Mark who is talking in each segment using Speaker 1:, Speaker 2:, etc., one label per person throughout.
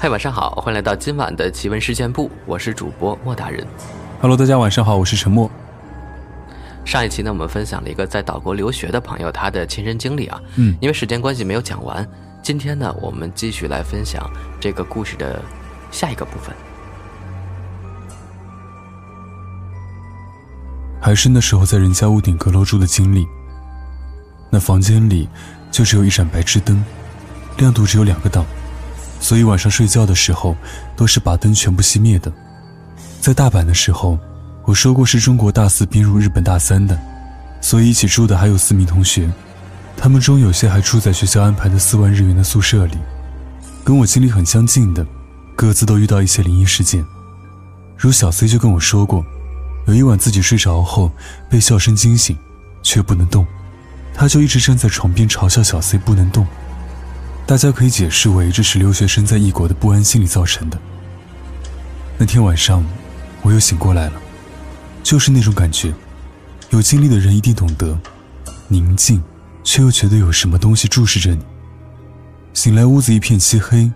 Speaker 1: 嗨，晚上好，欢迎来到今晚的奇闻事件部，我是主播莫大人。
Speaker 2: Hello，大家晚上好，我是陈默。
Speaker 1: 上一期呢，我们分享了一个在岛国留学的朋友他的亲身经历啊，
Speaker 2: 嗯，
Speaker 1: 因为时间关系没有讲完。今天呢，我们继续来分享这个故事的下一个部分。
Speaker 2: 还是那时候在人家屋顶阁楼住的经历。那房间里就只有一盏白炽灯，亮度只有两个档，所以晚上睡觉的时候都是把灯全部熄灭的。在大阪的时候，我说过是中国大四编入日本大三的，所以一起住的还有四名同学，他们中有些还住在学校安排的四万日元的宿舍里。跟我经历很相近的，各自都遇到一些灵异事件。如小 C 就跟我说过。有一晚自己睡着后被笑声惊醒，却不能动，他就一直站在床边嘲笑小 C 不能动。大家可以解释为这是留学生在异国的不安心理造成的。那天晚上，我又醒过来了，就是那种感觉，有经历的人一定懂得，宁静，却又觉得有什么东西注视着你。醒来，屋子一片漆黑，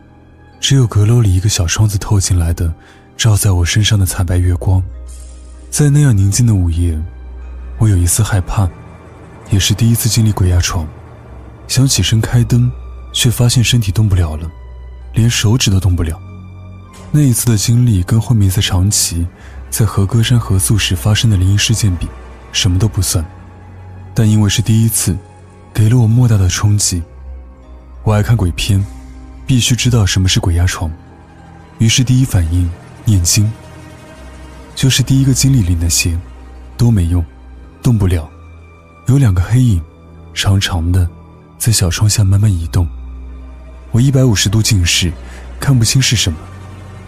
Speaker 2: 只有阁楼里一个小窗子透进来的，照在我身上的惨白月光。在那样宁静的午夜，我有一丝害怕，也是第一次经历鬼压床。想起身开灯，却发现身体动不了了，连手指都动不了。那一次的经历跟后面在长崎、在和歌山合宿时发生的灵异事件比，什么都不算。但因为是第一次，给了我莫大的冲击。我爱看鬼片，必须知道什么是鬼压床，于是第一反应念经。就是第一个经历里那些，都没用，动不了。有两个黑影，长长的，在小窗下慢慢移动。我一百五十度近视，看不清是什么，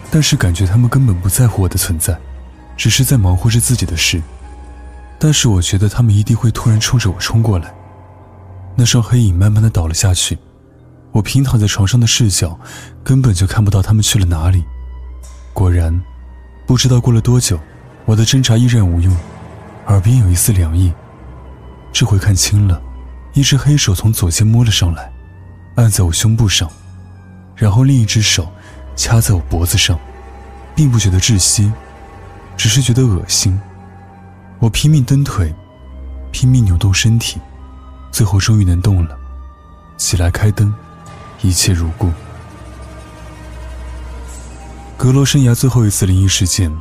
Speaker 2: 但是感觉他们根本不在乎我的存在，只是在忙活着自己的事。但是我觉得他们一定会突然冲着我冲过来。那双黑影慢慢的倒了下去，我平躺在床上的视角，根本就看不到他们去了哪里。果然。不知道过了多久，我的挣扎依然无用，耳边有一丝凉意。这回看清了，一只黑手从左肩摸了上来，按在我胸部上，然后另一只手掐在我脖子上，并不觉得窒息，只是觉得恶心。我拼命蹬腿，拼命扭动身体，最后终于能动了，起来开灯，一切如故。阁楼生涯最后一次灵异事件。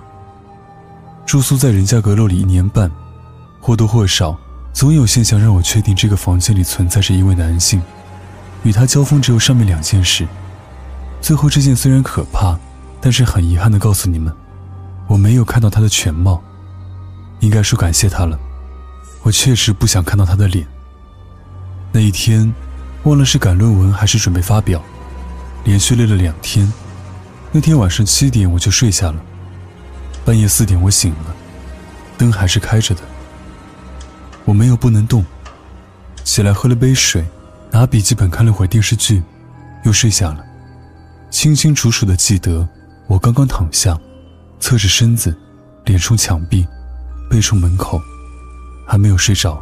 Speaker 2: 住宿在人家阁楼里一年半，或多或少总有现象让我确定这个房间里存在着一位男性。与他交锋只有上面两件事。最后这件虽然可怕，但是很遗憾的告诉你们，我没有看到他的全貌。应该说感谢他了，我确实不想看到他的脸。那一天，忘了是赶论文还是准备发表，连续累了两天。那天晚上七点我就睡下了，半夜四点我醒了，灯还是开着的。我没有不能动，起来喝了杯水，拿笔记本看了会电视剧，又睡下了。清清楚楚的记得，我刚刚躺下，侧着身子，脸冲墙壁，背冲门口，还没有睡着。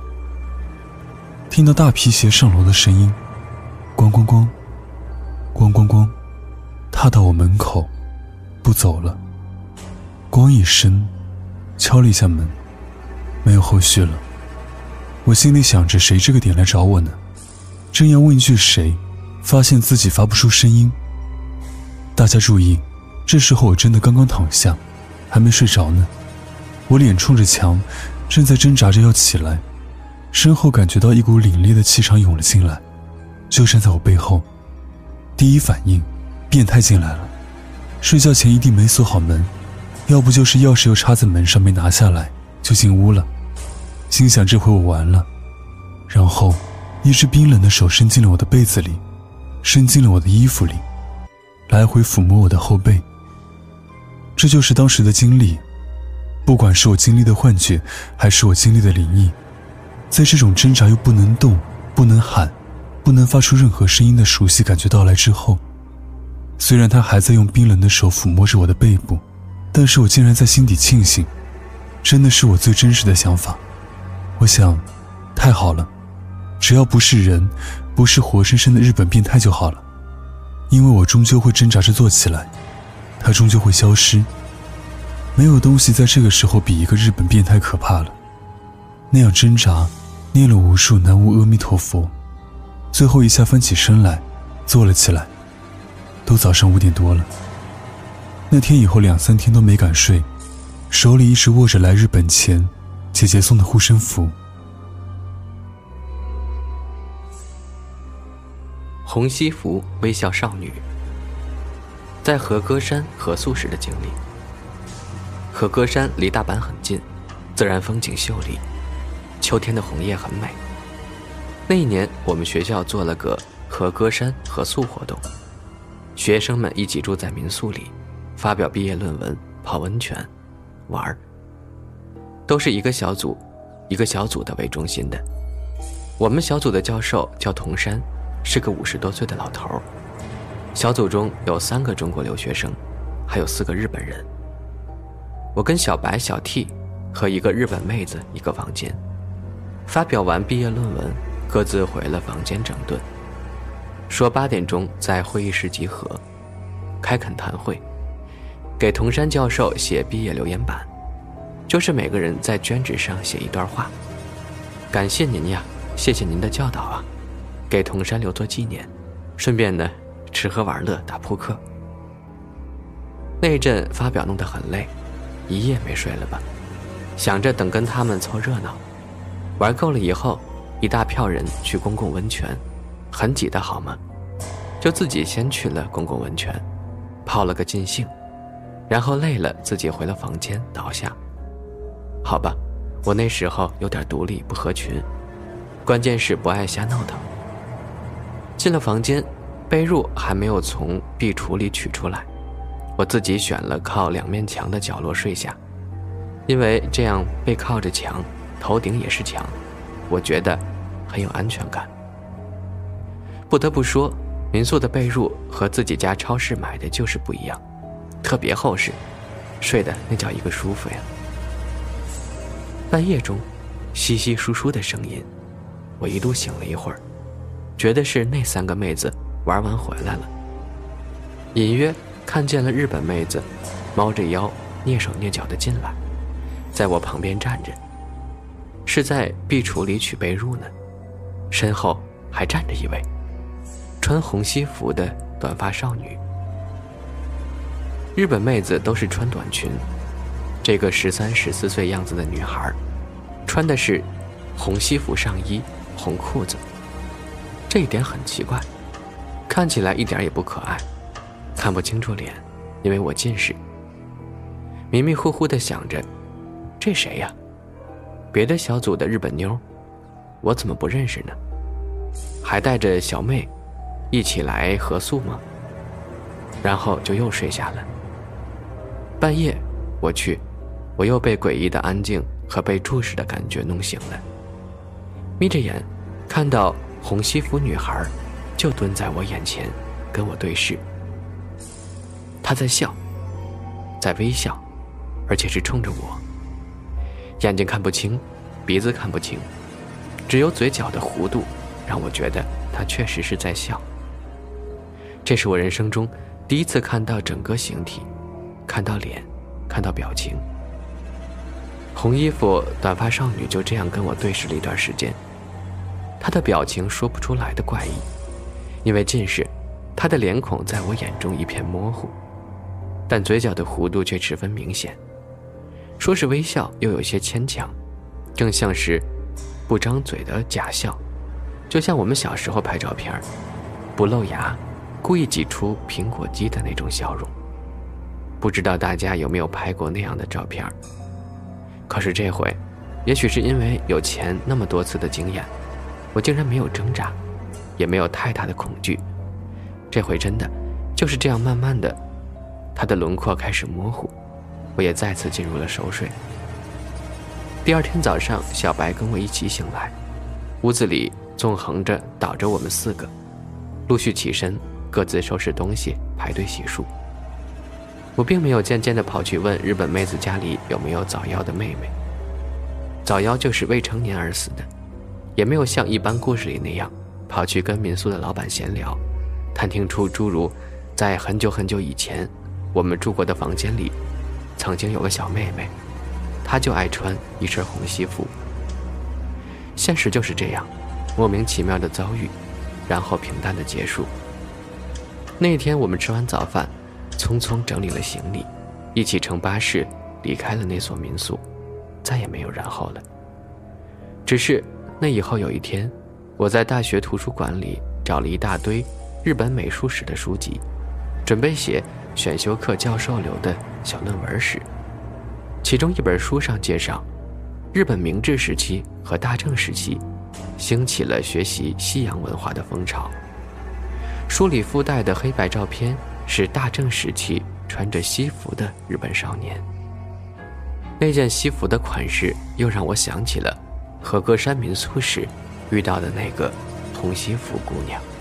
Speaker 2: 听到大皮鞋上楼的声音，咣咣咣，咣咣咣。踏到我门口，不走了。咣一声，敲了一下门，没有后续了。我心里想着，谁这个点来找我呢？正要问一句谁，发现自己发不出声音。大家注意，这时候我真的刚刚躺下，还没睡着呢。我脸冲着墙，正在挣扎着要起来，身后感觉到一股凛冽的气场涌了进来，就站在我背后。第一反应。变态进来了，睡觉前一定没锁好门，要不就是钥匙又插在门上没拿下来就进屋了。心想这回我完了，然后一只冰冷的手伸进了我的被子里，伸进了我的衣服里，来回抚摸我的后背。这就是当时的经历，不管是我经历的幻觉，还是我经历的灵异，在这种挣扎又不能动、不能喊、不能发出任何声音的熟悉感觉到来之后。虽然他还在用冰冷的手抚摸着我的背部，但是我竟然在心底庆幸，真的是我最真实的想法。我想，太好了，只要不是人，不是活生生的日本变态就好了。因为我终究会挣扎着坐起来，它终究会消失。没有东西在这个时候比一个日本变态可怕了。那样挣扎，念了无数南无阿弥陀佛，最后一下翻起身来，坐了起来。都早上五点多了。那天以后两三天都没敢睡，手里一直握着来日本前姐姐送的护身符。
Speaker 1: 红西服微笑少女，在和歌山合宿时的经历。和歌山离大阪很近，自然风景秀丽，秋天的红叶很美。那一年，我们学校做了个和歌山合宿活动，学生们一起住在民宿里，发表毕业论文、泡温泉、玩儿，都是一个小组，一个小组的为中心的。我们小组的教授叫童山。是个五十多岁的老头儿。小组中有三个中国留学生，还有四个日本人。我跟小白、小 T 和一个日本妹子一个房间。发表完毕业论文，各自回了房间整顿。说八点钟在会议室集合，开恳谈会，给桐山教授写毕业留言板，就是每个人在卷纸上写一段话。感谢您呀，谢谢您的教导啊。给铜山留作纪念，顺便呢，吃喝玩乐打扑克。那一阵发表弄得很累，一夜没睡了吧？想着等跟他们凑热闹，玩够了以后，一大票人去公共温泉，很挤的好吗？就自己先去了公共温泉，泡了个尽兴，然后累了自己回了房间倒下。好吧，我那时候有点独立不合群，关键是不爱瞎闹腾。进了房间，被褥还没有从壁橱里取出来，我自己选了靠两面墙的角落睡下，因为这样背靠着墙，头顶也是墙，我觉得很有安全感。不得不说，民宿的被褥和自己家超市买的就是不一样，特别厚实，睡的那叫一个舒服呀。半夜中，稀稀疏疏的声音，我一度醒了一会儿。觉得是那三个妹子玩完回来了，隐约看见了日本妹子，猫着腰蹑手蹑脚的进来，在我旁边站着，是在壁橱里取被褥呢，身后还站着一位穿红西服的短发少女。日本妹子都是穿短裙，这个十三十四岁样子的女孩，穿的是红西服上衣、红裤子。这一点很奇怪，看起来一点也不可爱，看不清楚脸，因为我近视。迷迷糊糊的想着，这谁呀？别的小组的日本妞，我怎么不认识呢？还带着小妹，一起来合宿吗？然后就又睡下了。半夜，我去，我又被诡异的安静和被注视的感觉弄醒了。眯着眼，看到。红西服女孩就蹲在我眼前，跟我对视。她在笑，在微笑，而且是冲着我。眼睛看不清，鼻子看不清，只有嘴角的弧度，让我觉得她确实是在笑。这是我人生中第一次看到整个形体，看到脸，看到表情。红衣服短发少女就这样跟我对视了一段时间。他的表情说不出来的怪异，因为近视，他的脸孔在我眼中一片模糊，但嘴角的弧度却十分明显。说是微笑，又有些牵强，更像是不张嘴的假笑，就像我们小时候拍照片不露牙，故意挤出苹果肌的那种笑容。不知道大家有没有拍过那样的照片可是这回，也许是因为有前那么多次的经验。我竟然没有挣扎，也没有太大的恐惧。这回真的就是这样，慢慢的，他的轮廓开始模糊，我也再次进入了熟睡。第二天早上，小白跟我一起醒来，屋子里纵横着倒着我们四个，陆续起身，各自收拾东西，排队洗漱。我并没有渐渐的跑去问日本妹子家里有没有早夭的妹妹。早夭就是未成年而死的。也没有像一般故事里那样，跑去跟民宿的老板闲聊，探听出诸如，在很久很久以前，我们住过的房间里，曾经有个小妹妹，她就爱穿一身红西服。现实就是这样，莫名其妙的遭遇，然后平淡的结束。那天我们吃完早饭，匆匆整理了行李，一起乘巴士离开了那所民宿，再也没有然后了。只是那以后有一天，我在大学图书馆里找了一大堆日本美术史的书籍，准备写选修课教授留的小论文时，其中一本书上介绍，日本明治时期和大正时期，兴起了学习西洋文化的风潮。书里附带的黑白照片是大正时期穿着西服的日本少年。那件西服的款式又让我想起了和歌山民宿时遇到的那个红西服姑娘。